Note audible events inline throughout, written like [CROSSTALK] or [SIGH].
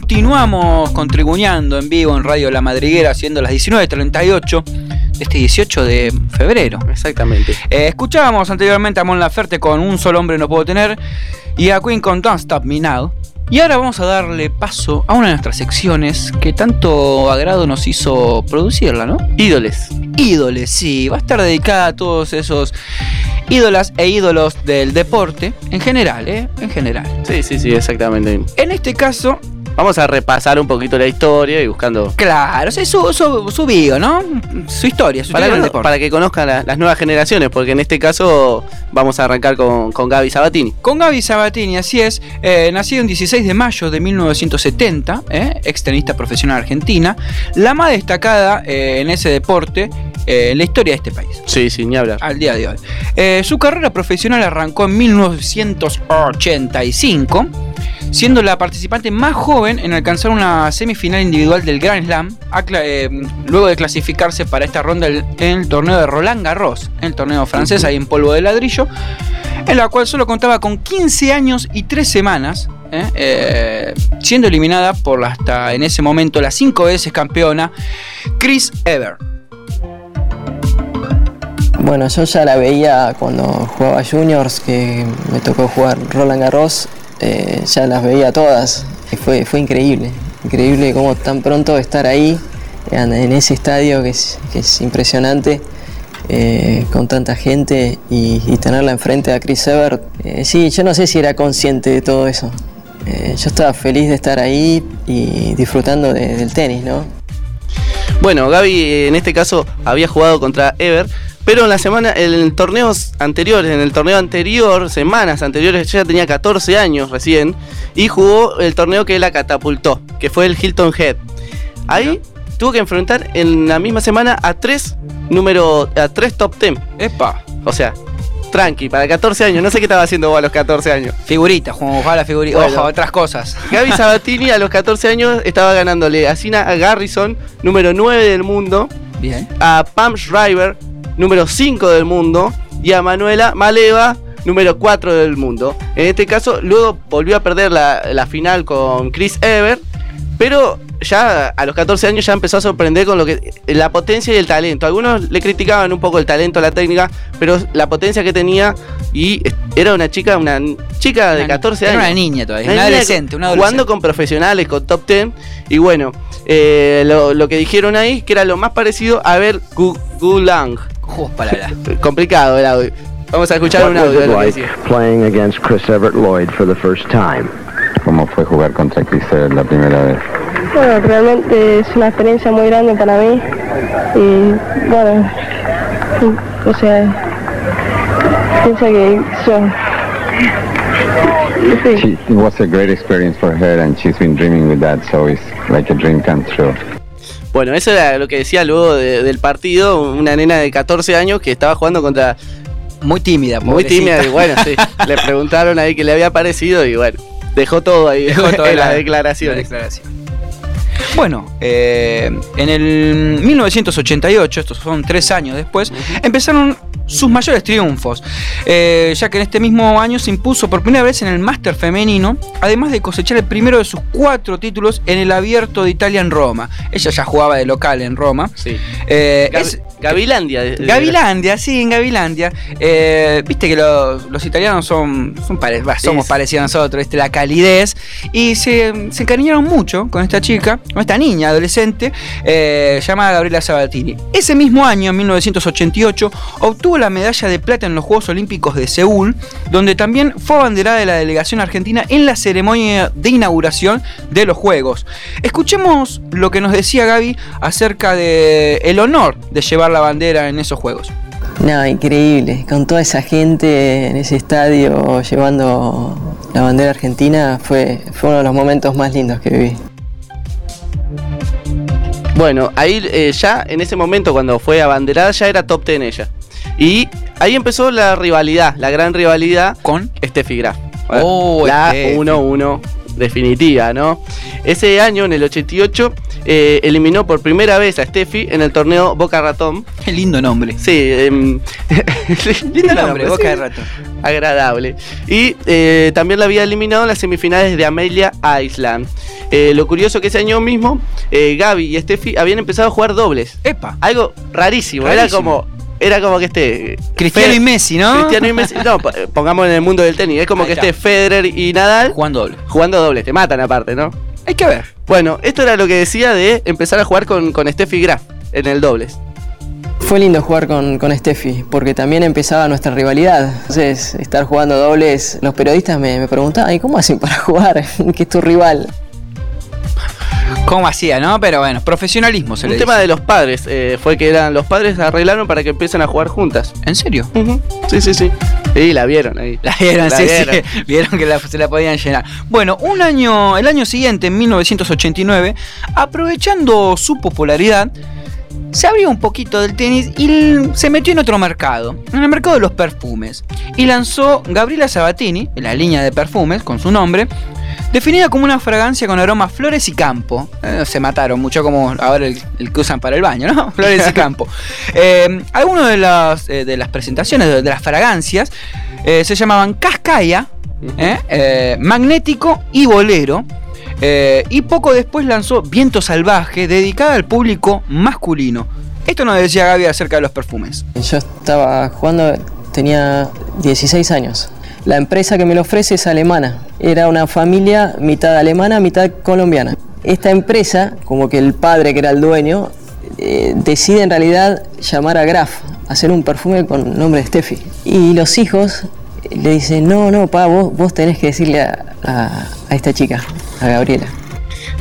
continuamos contribuyendo en vivo en Radio La Madriguera, siendo las 19.38 de este 18 de febrero. Exactamente. Eh, escuchábamos anteriormente a Mon Laferte con Un solo hombre no puedo tener y a Queen con Don't Stop Me Now. Y ahora vamos a darle paso a una de nuestras secciones que tanto agrado nos hizo producirla, ¿no? Ídoles. Ídoles, sí, va a estar dedicada a todos esos ídolas e ídolos del deporte, en general, ¿eh? En general. Sí, sí, sí, exactamente. En este caso, Vamos a repasar un poquito la historia y buscando. claro, su, su, su bio, ¿no? Su historia, su Para, historia que- para que conozcan la- las nuevas generaciones, porque en este caso vamos a arrancar con, con Gaby Sabatini. Con Gaby Sabatini, así es, eh, nacido el 16 de mayo de 1970, eh, ex tenista profesional argentina, la más destacada eh, en ese deporte eh, en la historia de este país. Sí, sí, ni hablar. al día de hoy. Su carrera profesional arrancó en 1985, siendo la participante más joven en alcanzar una semifinal individual del Grand Slam, eh, luego de clasificarse para esta ronda en el torneo de Roland Garros, en el torneo francés ahí en polvo de ladrillo, en la cual solo contaba con 15 años y 3 semanas. eh, eh, siendo eliminada por hasta en ese momento la 5 veces campeona Chris Ever. Bueno, yo ya la veía cuando jugaba juniors, que me tocó jugar Roland Garros, eh, ya las veía todas fue, fue increíble, increíble cómo tan pronto estar ahí, en, ese estadio que es, impresionante, eh, con tanta gente y, tenerla enfrente a Chris Evert. Eh, sí, yo no sé si era consciente de todo eso. Eh, yo estaba feliz de estar ahí y disfrutando de- del tenis, ¿no? Bueno, Gaby en este caso había jugado contra Ever, pero en la semana, en torneos anteriores, en el torneo anterior, semanas anteriores, ella tenía 14 años recién y jugó el torneo que la catapultó, que fue el Hilton Head. Ahí tuvo que enfrentar en la misma semana a tres número a tres top 10. Epa. O sea, tranqui, para 14 años, no sé qué estaba haciendo vos a los 14 años. Figurita, jugamos a la figurita. Bueno. Ojo, otras cosas. Gaby [LAUGHS] Sabatini a los 14 años estaba ganándole a Sina Garrison, número 9 del mundo, Bien. a Pam Shriver, número 5 del mundo, y a Manuela Maleva, número 4 del mundo. En este caso, luego volvió a perder la, la final con Chris Ever, pero ya a los 14 años ya empezó a sorprender con lo que la potencia y el talento. Algunos le criticaban un poco el talento, la técnica, pero la potencia que tenía y era una chica, una chica de Una- 14 era años. una niña todavía, Una una adolescente, una Jugando adolescente. con profesionales, con top 10. Y bueno, eh, lo, lo que dijeron ahí que era lo más parecido a ver Gu- Gulang. Juegos palabras. Complicado el audio. Vamos a escuchar un audio de lo que decía. playing against Chris Everett Lloyd for the first time? ¿Cómo fue jugar contra Chris Evert la primera vez? Bueno, realmente es una experiencia muy grande para mí y bueno, o sea, pienso que yo... Sí, She, it was a great experience for her and she's been dreaming with that, so it's like a dream come true. Bueno, eso era lo que decía luego de- del partido. Una nena de 14 años que estaba jugando contra. Muy tímida, Muy pobrecita. tímida. Y bueno, sí. [LAUGHS] le preguntaron ahí qué le había parecido y bueno, dejó todo ahí Dejó [LAUGHS] todo en la- las declaraciones. la declaración. Bueno, eh, en el 1988, estos son tres años después, empezaron sus mayores triunfos, eh, ya que en este mismo año se impuso por primera vez en el Máster femenino, además de cosechar el primero de sus cuatro títulos en el Abierto de Italia en Roma. Ella ya jugaba de local en Roma. Sí. Eh, Gav- es- Gavilandia. de- de- Gavilandia, sí, en Gavilandia. Eh, Viste que los, los italianos son, son pare- bah, somos parecidos a nosotros, ¿viste? la calidez. Y se, se encariñaron mucho con esta chica, con esta niña adolescente, eh, llamada Gabriela Sabatini. Ese mismo año, en 1988, obtuvo la medalla de plata en los Juegos Olímpicos de Seúl, donde también fue abanderada de la delegación argentina en la ceremonia de inauguración de los Juegos. Escuchemos lo que nos decía Gaby acerca de el honor de llevar la bandera en esos Juegos. No, increíble. Con toda esa gente en ese estadio llevando la bandera argentina fue, fue uno de los momentos más lindos que viví. Bueno, ahí eh, ya en ese momento cuando fue abanderada ya era top 10 ella. Y ahí empezó la rivalidad, la gran rivalidad Con Steffi Graf. Oh, la Steffi. 1-1 definitiva, ¿no? Ese año, en el 88, eh, eliminó por primera vez a Steffi en el torneo Boca Ratón. Qué lindo nombre. Sí, em, [LAUGHS] Lindo nombre, Boca sí. de Ratón. agradable. Y eh, también la había eliminado en las semifinales de Amelia Island. eh, lo curioso que ese año mismo, Gaby y Steffi habían empezado a jugar dobles. Epa. Algo rarísimo, era como. Era como que este. Cristiano Fe- y Messi, ¿no? Cristiano y Messi. No, po- [LAUGHS] pongamos en el mundo del tenis. Es como Ahí que está. esté Federer y Nadal Jugando doble. jugando dobles. Te matan aparte, ¿no? Hay que ver. Bueno, esto era lo que decía de empezar a jugar con, con Steffi Graf en el dobles. Fue lindo jugar con, con Steffi, porque también empezaba nuestra rivalidad. Entonces, estar jugando dobles, los periodistas me, me preguntaban, ¿y cómo hacen para [LAUGHS] jugar? [LAUGHS] que es tu rival. ¿Cómo hacía, no? Pero bueno, profesionalismo se Un le tema dice. de los padres. eh, fue que eran los padres arreglaron para que empiecen a jugar juntas. ¿En serio? Sí, sí, sí. Y la vieron ahí. La vieron, La sí, vieron. sí. [LAUGHS] Vieron que la- se la podían llenar. Bueno, un año, el año siguiente, en 1989, aprovechando su popularidad, se abrió un poquito del tenis y se metió en otro mercado, en el mercado de los perfumes. Y lanzó Gabriela Sabatini, la línea de perfumes, con su nombre, definida como una fragancia con aroma a flores y campo. Eh, se mataron mucho como ahora el, el que usan para el baño, ¿no? [LAUGHS] Flores y [LAUGHS] campo. Eh, algunas de las, eh, de las presentaciones de, de las fragancias eh, se llamaban Cascaya, ¿eh? Eh, Magnético y Bolero. Eh, y poco después lanzó Viento Salvaje, dedicada al público masculino. Esto nos decía Gaby acerca de los perfumes. Yo estaba jugando, tenía 16 años. La empresa que me lo ofrece es alemana. Era una familia mitad alemana, mitad colombiana. Esta empresa, como que el padre que era el dueño, eh, decide en realidad llamar a Graf, hacer un perfume con nombre de Steffi. Y los hijos le dicen, no, no, pa, vos, vos tenés que decirle a esta chica, a Gabriela.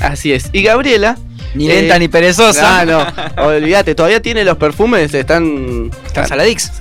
Así es. Y Gabriela. Ni eh, lenta ni perezosa. Ah, no. [LAUGHS] Olvídate, todavía tiene los perfumes, están. Están saladix.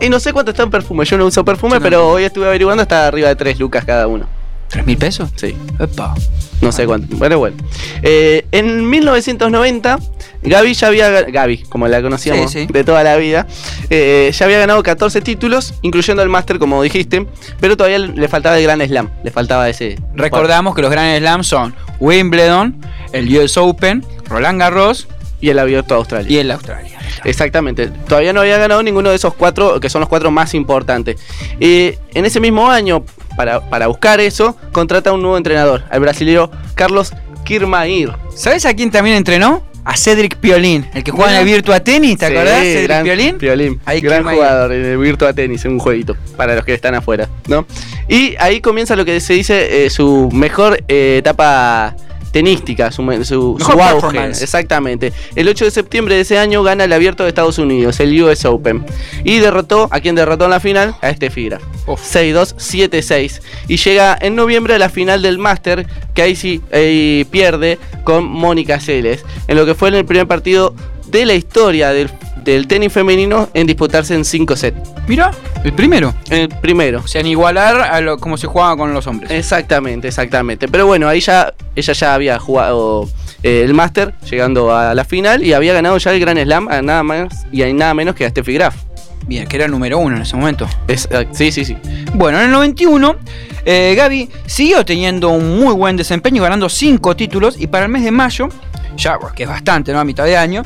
Y no sé cuánto está en perfume. Yo no uso perfume, no. pero hoy estuve averiguando, está arriba de 3 lucas cada uno. ¿Tres mil pesos? Sí. Epa. No sé cuánto. Pero bueno. Eh, en 1990, Gaby ya había. ga- Gaby, como la conocíamos Sí, sí. de toda la vida, eh, ya había ganado 14 títulos, incluyendo el Master, como dijiste. Pero todavía le faltaba el Gran Slam. Le faltaba ese. Recordamos que los Grand Slams son Wimbledon, el US Open, Roland Garros Y el Abierto de Australia. y el Australia. Exactamente. Todavía no había ganado ninguno de esos cuatro, que son los cuatro más importantes. Eh, en ese mismo año, para, para buscar eso, contrata un nuevo entrenador, al brasileño Carlos Kirmair. ¿Sabes a quién también entrenó? A Cedric Piolín, el que juega en el. Virtua Tennis, ¿te Sí, acordás? Cedric gran- Piolín. Piolín. Ahí gran jugador en el Virtua Tennis, en un jueguito, para los que están afuera, ¿no? Y ahí comienza lo que se dice eh, su mejor eh, etapa tenística, su, su, auge. Exactamente. El 8 de septiembre de ese año gana el abierto de Estados Unidos, el US Open. Y derrotó, a quien derrotó en la final, a este Graf. 6-2, 7-6. Y llega en noviembre a la final del Master, que ahí sí pierde con Mónica Celes. En lo que fue en el primer partido de la historia del, del tenis femenino en disputarse en 5 sets. Mira, el primero. El primero. O sea, en igualar a lo como se jugaba con los hombres. Exactamente, exactamente. Pero bueno, ahí ya ella ya había jugado eh, el Master, llegando a la final, y había ganado ya el Gran Slam a nada más y a nada menos que a Steffi Graf. Bien, que era el número uno en ese momento. Es- sí, sí, sí. Bueno, en el 91, eh, Gaby siguió teniendo un muy buen desempeño, ganando 5 títulos y para el mes de mayo, ya bueno, que es bastante, ¿no? A mitad de año,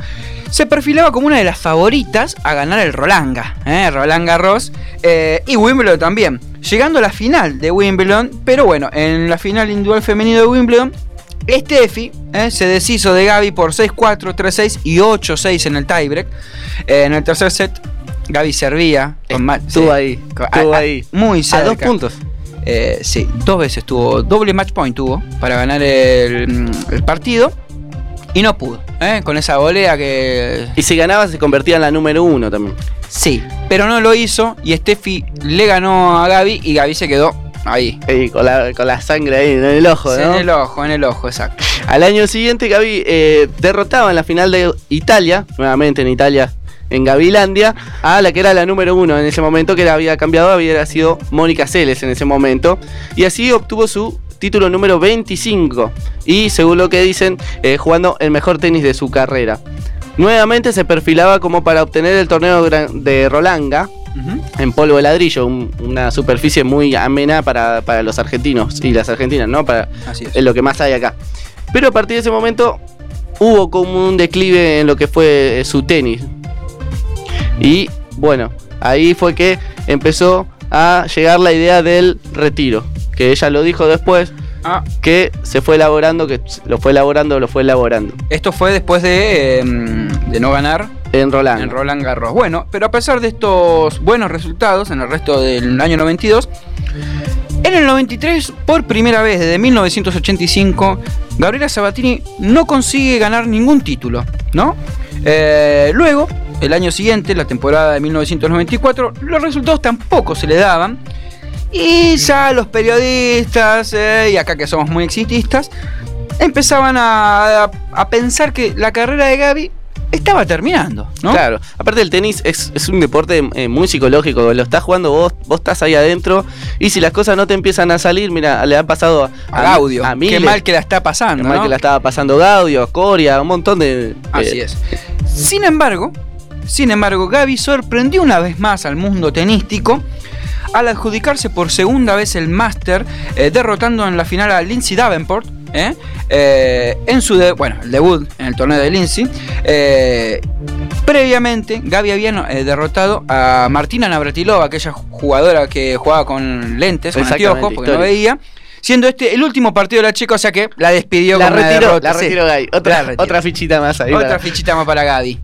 se perfilaba como una de las favoritas a ganar el Rolanga, ¿eh? Roland Garros eh, y Wimbledon también, llegando a la final de Wimbledon, pero bueno, en la final individual femenino de Wimbledon, Steffi eh, se deshizo de Gaby por 6-4, 3-6 y 8-6 en el tiebreak. Eh, en el tercer set, Gaby servía. Con Estuvo sí, ahí, con- estuvo a- a- ahí. Muy A cerca. dos puntos. Eh, sí, dos veces tuvo, doble match point tuvo para ganar el, el partido y no pudo, ¿eh? con esa volea que... Y si ganaba se convertía en la número uno también. Sí, pero no lo hizo y Steffi le ganó a Gaby y Gaby se quedó ahí. Con, la, con la sangre ahí en el ojo, Sí, ¿no? En el ojo, en el ojo, exacto. Al año siguiente Gaby eh, derrotaba en la final de Italia, nuevamente en Italia, en Gavilandia, a la que era la número uno en ese momento, que la había cambiado, había sido Mónica Celes en ese momento. Y así obtuvo su título número 25. Y según lo que dicen, eh, jugando el mejor tenis de su carrera. Nuevamente se perfilaba como para obtener el torneo de Rolanga, Ujú. en polvo de ladrillo, un- una superficie muy amena para, para los argentinos y las argentinas, ¿no? Para, Así es. es lo que más hay acá. Pero a partir de ese momento hubo como un declive en lo que fue eh, su tenis. Y bueno, ahí fue que empezó a llegar la idea del retiro. Que ella lo dijo después, Ah, que se fue elaborando, que lo fue elaborando, lo fue elaborando. esto fue después de, eh, de no ganar En Roland. en Roland Garros. Bueno, pero a pesar de estos buenos resultados en el resto del año 92, en el 93, por primera vez desde 1985, Gabriela Sabatini no consigue ganar ningún título, ¿no? Eh, luego, el año siguiente, la temporada de 1994, los resultados tampoco se le daban. Y ya los periodistas, eh, y acá que somos muy exitistas, empezaban a, a- a pensar que la carrera de Gaby estaba terminando, ¿no? Claro, aparte el tenis es, es un deporte eh, muy psicológico, lo estás jugando vos, vos estás ahí adentro y si las cosas no te empiezan a salir, mira, le ha pasado a, A Gaudio. a Qué mal que la está pasando. qué mal ¿no? que la estaba pasando Gaudio, Coria, un montón de... Así eh, es. Sin embargo, sin embargo, Gaby sorprendió una vez más al mundo tenístico al adjudicarse por segunda vez el Master, eh, derrotando en la final a Lindsay Davenport. ¿eh? Eh, en su de- bueno, el debut en el torneo de Lindsay. Previamente, Gaby había derrotado a Martina Navratilova, aquella jugadora que jugaba con lentes, con anteojos, porque no histórica. veía. Siendo este el último partido de la chica, o sea que la despidió La con retiró, derrota, la sí. retiró Gaby. Otra, fichita más ahí. Otra para- fichita más para Gaby.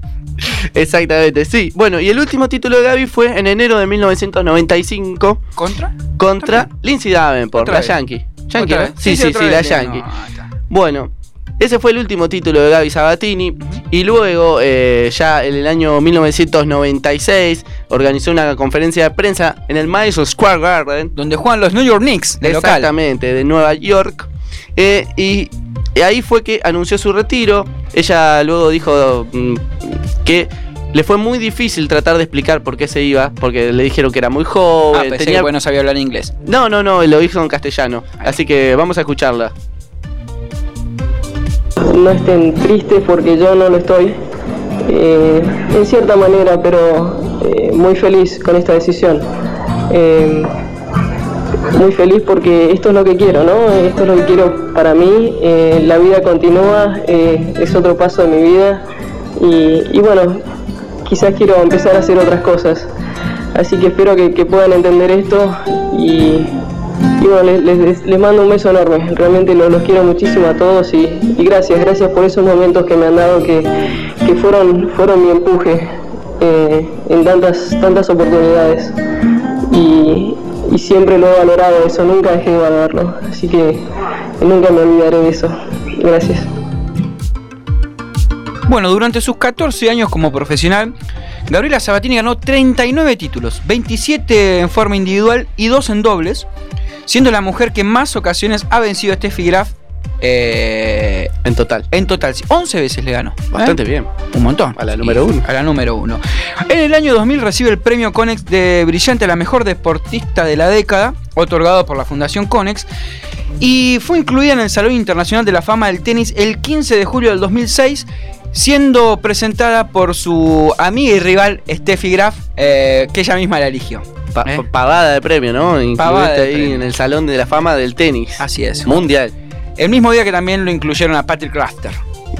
[LAUGHS] Exactamente, sí. Bueno, y el último título de Gaby fue en enero de 1995 ¿Contra? contra. Lindsay Davenport, la vez. Yankee. Yankee. Sí, sí, sí, la vez. Yankee. No. Bueno, ese fue el último título de Gaby Sabatini. Y luego, eh, ya en el año 1996, organizó una conferencia de prensa en el Madison Square Garden. Donde juegan los New York Knicks, de local. Exactamente, de Nueva York. Eh, y y ahí fue que anunció su retiro. Ella luego dijo mm, que le fue muy difícil tratar de explicar por qué se iba, porque le dijeron que era muy Ah, joven. pensé tenía- que bueno sabía hablar inglés. No, no, no, lo hizo en castellano. Así que vamos a escucharla. No estén tristes porque yo no lo estoy, eh, en cierta manera, pero eh, muy feliz con esta decisión. Eh, muy feliz porque esto es lo que quiero, ¿no? Esto es lo que quiero para mí. eh, la vida continúa, eh, es otro paso de mi vida y, y bueno, quizás quiero empezar a hacer otras cosas. Así que espero que, puedan entender esto y, bueno, les, les- mando un beso enorme. Realmente lo- los quiero muchísimo a todos y, y gracias, gracias por esos momentos que me han dado que, que fueron, fueron mi empuje eh, en tantas, tantas oportunidades. Y, y siempre lo he valorado eso, nunca dejé de valorarlo. Así que nunca me olvidaré de eso. Gracias. Bueno, durante sus 14 años como profesional, Gabriela Sabatini ganó 39 títulos, 27 en forma individual y 2 en dobles, siendo la mujer que más ocasiones ha vencido a Steffi Graf eh, En total. en total. 11 veces le ganó. ¿eh? Bastante bien. Un montón. A la número uno. A la número uno. En el año 2000 recibe el premio Conex de Brillante a la mejor deportista de la década, otorgado por la Fundación Conex, y fue incluida en el Salón Internacional de la Fama del Tenis el 15 de julio del 2006, siendo presentada por su amiga y rival Steffi Graf, eh, que ella misma la eligió. Pa- ¿Eh? Pavada de premio, ¿no? Incluiste ahí premio. en el Salón de la Fama del Tenis. Así es. Mundial. El mismo día que también lo incluyeron a Patrick Rafter.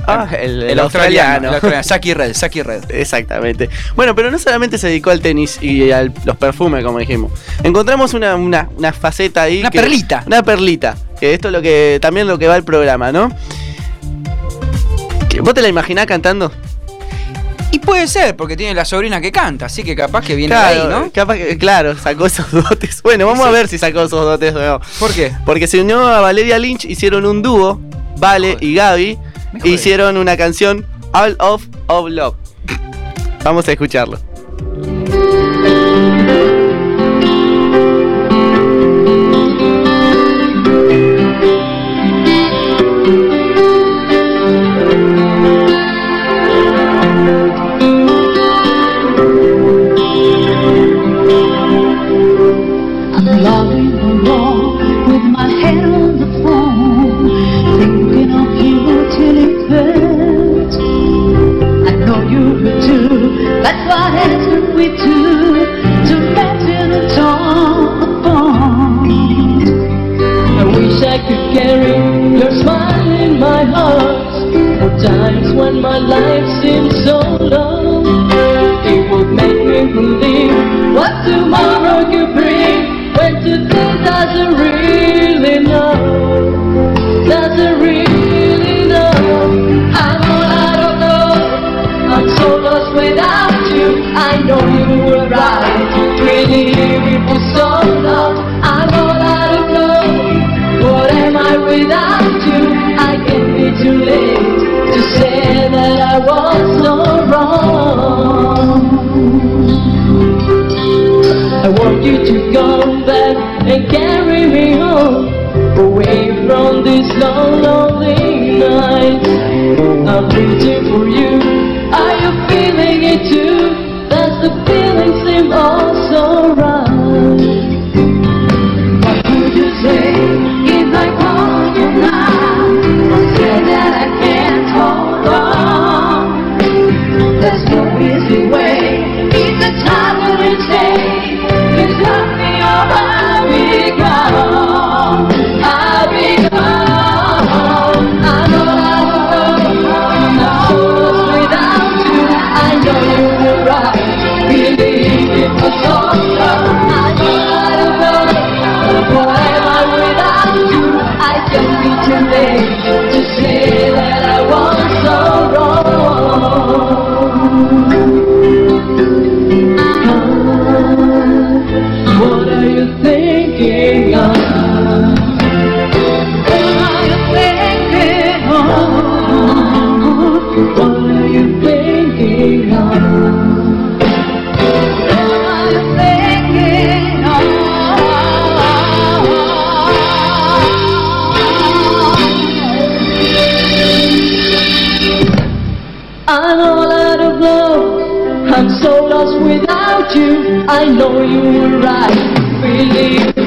Ah, el, el El australiano. El australiano. Saki Red, Saki Red. Exactamente. Bueno, pero no solamente se dedicó al tenis y a los perfumes, como dijimos. Encontramos una, una, una faceta ahí. Una que- perlita. Una perlita. Que esto es lo que también lo que va el programa, ¿no? ¿Vos te la imaginás cantando? Y puede ser, porque tiene la sobrina que canta, así que capaz que viene de ahí, ¿no? capaz que- claro, sacó esos dotes. Bueno, vamos Sí. a ver si sacó esos dotes o no. ¿Por qué? Porque se unió a Valeria Lynch, hicieron un dúo, Vale Joder. y Gaby, e hicieron una canción All of of Love. Vamos a escucharlo. We do to mention and talk upon. I wish I could carry your smile in my heart. Times when my life seems so long, were right. Believe